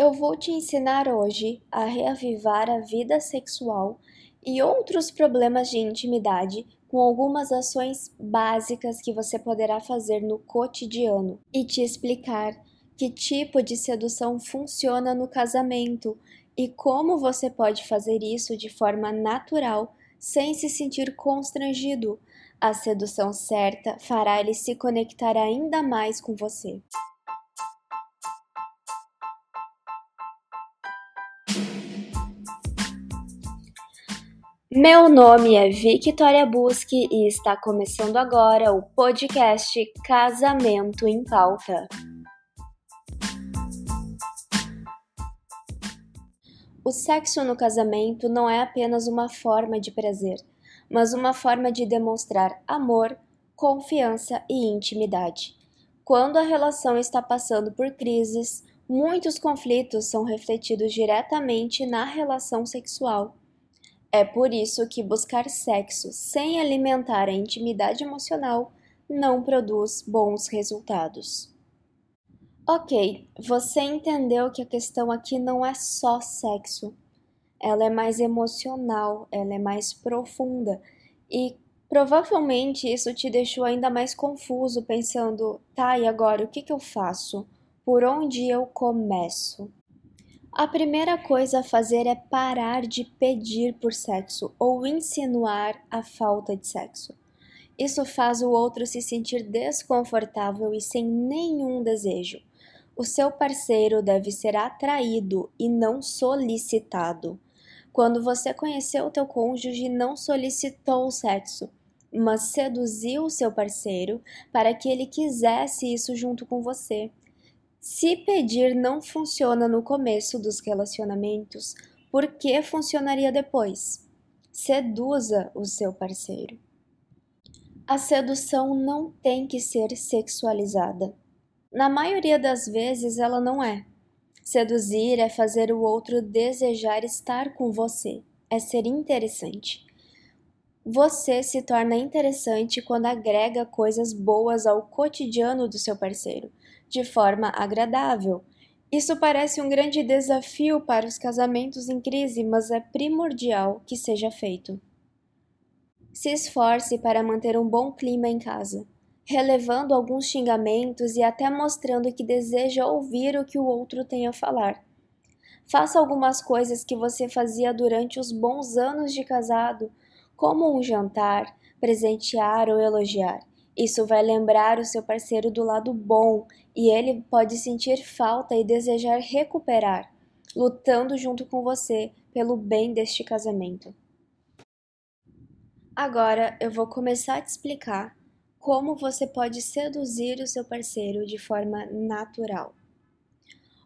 Eu vou te ensinar hoje a reavivar a vida sexual e outros problemas de intimidade com algumas ações básicas que você poderá fazer no cotidiano e te explicar que tipo de sedução funciona no casamento e como você pode fazer isso de forma natural sem se sentir constrangido. A sedução certa fará ele se conectar ainda mais com você. Meu nome é Victoria Busque e está começando agora o podcast Casamento em Pauta. O sexo no casamento não é apenas uma forma de prazer, mas uma forma de demonstrar amor, confiança e intimidade. Quando a relação está passando por crises, muitos conflitos são refletidos diretamente na relação sexual é por isso que buscar sexo sem alimentar a intimidade emocional não produz bons resultados. Ok, você entendeu que a questão aqui não é só sexo. Ela é mais emocional, ela é mais profunda e provavelmente isso te deixou ainda mais confuso, pensando: tá, e agora o que, que eu faço? Por onde eu começo? A primeira coisa a fazer é parar de pedir por sexo ou insinuar a falta de sexo. Isso faz o outro se sentir desconfortável e sem nenhum desejo. O seu parceiro deve ser atraído e não solicitado. Quando você conheceu o teu cônjuge, não solicitou o sexo, mas seduziu o seu parceiro para que ele quisesse isso junto com você. Se pedir não funciona no começo dos relacionamentos, por que funcionaria depois? Seduza o seu parceiro. A sedução não tem que ser sexualizada. Na maioria das vezes, ela não é. Seduzir é fazer o outro desejar estar com você, é ser interessante. Você se torna interessante quando agrega coisas boas ao cotidiano do seu parceiro de forma agradável. Isso parece um grande desafio para os casamentos em crise, mas é primordial que seja feito. Se esforce para manter um bom clima em casa, relevando alguns xingamentos e até mostrando que deseja ouvir o que o outro tem a falar. Faça algumas coisas que você fazia durante os bons anos de casado, como um jantar, presentear ou elogiar. Isso vai lembrar o seu parceiro do lado bom e ele pode sentir falta e desejar recuperar, lutando junto com você pelo bem deste casamento. Agora eu vou começar a te explicar como você pode seduzir o seu parceiro de forma natural.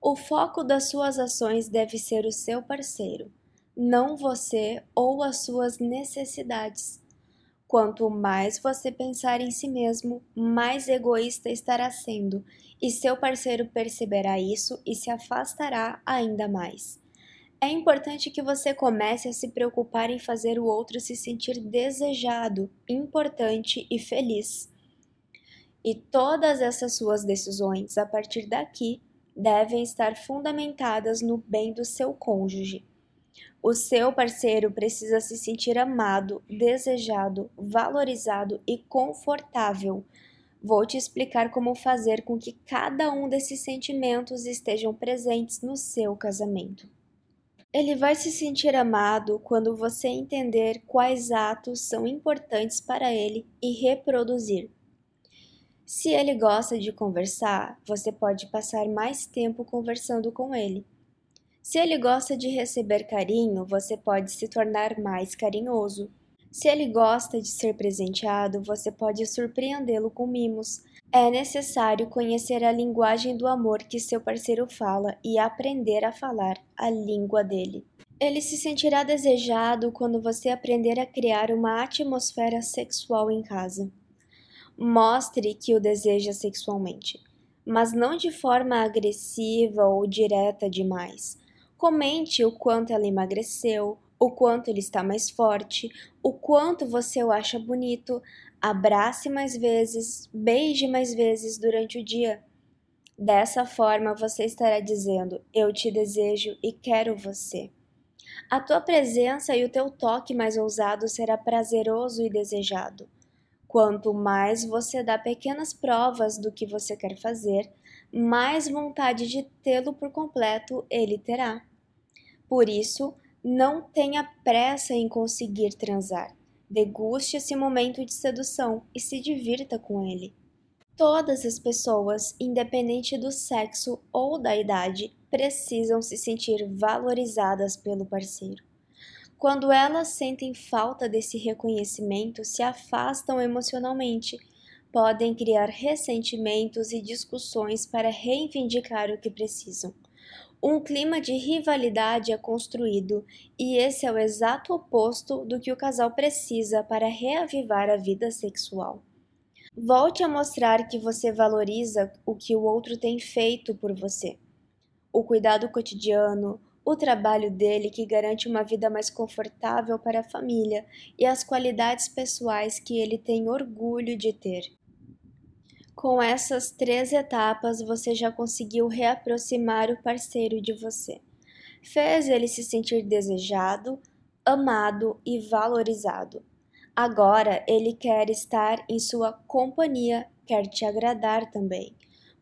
O foco das suas ações deve ser o seu parceiro, não você ou as suas necessidades. Quanto mais você pensar em si mesmo, mais egoísta estará sendo, e seu parceiro perceberá isso e se afastará ainda mais. É importante que você comece a se preocupar em fazer o outro se sentir desejado, importante e feliz. E todas essas suas decisões, a partir daqui, devem estar fundamentadas no bem do seu cônjuge. O seu parceiro precisa se sentir amado, desejado, valorizado e confortável. Vou te explicar como fazer com que cada um desses sentimentos estejam presentes no seu casamento. Ele vai se sentir amado quando você entender quais atos são importantes para ele e reproduzir. Se ele gosta de conversar, você pode passar mais tempo conversando com ele. Se ele gosta de receber carinho, você pode se tornar mais carinhoso. Se ele gosta de ser presenteado, você pode surpreendê-lo com mimos. É necessário conhecer a linguagem do amor que seu parceiro fala e aprender a falar a língua dele. Ele se sentirá desejado quando você aprender a criar uma atmosfera sexual em casa. Mostre que o deseja sexualmente, mas não de forma agressiva ou direta demais. Comente o quanto ela emagreceu, o quanto ele está mais forte, o quanto você o acha bonito. Abrace mais vezes, beije mais vezes durante o dia. Dessa forma, você estará dizendo: Eu te desejo e quero você. A tua presença e o teu toque mais ousado será prazeroso e desejado. Quanto mais você dá pequenas provas do que você quer fazer, mais vontade de tê-lo por completo ele terá. Por isso, não tenha pressa em conseguir transar. Deguste esse momento de sedução e se divirta com ele. Todas as pessoas, independente do sexo ou da idade, precisam se sentir valorizadas pelo parceiro. Quando elas sentem falta desse reconhecimento, se afastam emocionalmente, podem criar ressentimentos e discussões para reivindicar o que precisam. Um clima de rivalidade é construído, e esse é o exato oposto do que o casal precisa para reavivar a vida sexual. Volte a mostrar que você valoriza o que o outro tem feito por você. O cuidado cotidiano, o trabalho dele que garante uma vida mais confortável para a família e as qualidades pessoais que ele tem orgulho de ter. Com essas três etapas, você já conseguiu reaproximar o parceiro de você. Fez ele se sentir desejado, amado e valorizado. Agora ele quer estar em sua companhia, quer te agradar também.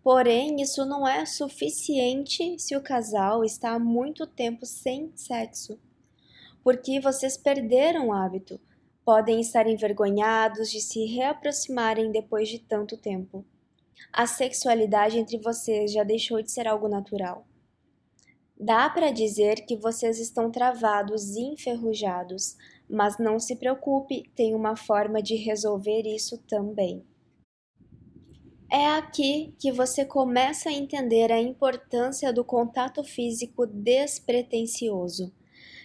Porém, isso não é suficiente se o casal está há muito tempo sem sexo, porque vocês perderam o hábito, podem estar envergonhados de se reaproximarem depois de tanto tempo. A sexualidade entre vocês já deixou de ser algo natural. Dá para dizer que vocês estão travados e enferrujados, mas não se preocupe, tem uma forma de resolver isso também. É aqui que você começa a entender a importância do contato físico despretensioso.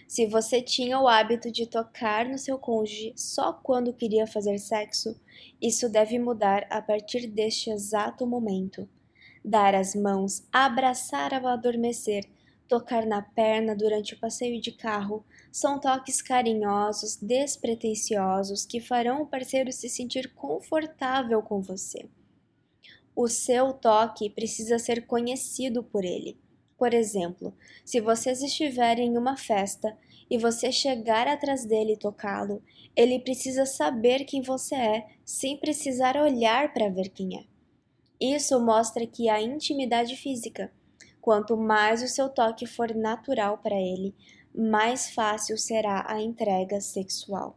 Se você tinha o hábito de tocar no seu cônjuge só quando queria fazer sexo, isso deve mudar a partir deste exato momento. Dar as mãos, abraçar ao adormecer, tocar na perna durante o passeio de carro são toques carinhosos, despretensiosos que farão o parceiro se sentir confortável com você. O seu toque precisa ser conhecido por ele. Por exemplo, se vocês estiverem em uma festa e você chegar atrás dele e tocá-lo, ele precisa saber quem você é sem precisar olhar para ver quem é. Isso mostra que há intimidade física Quanto mais o seu toque for natural para ele, mais fácil será a entrega sexual.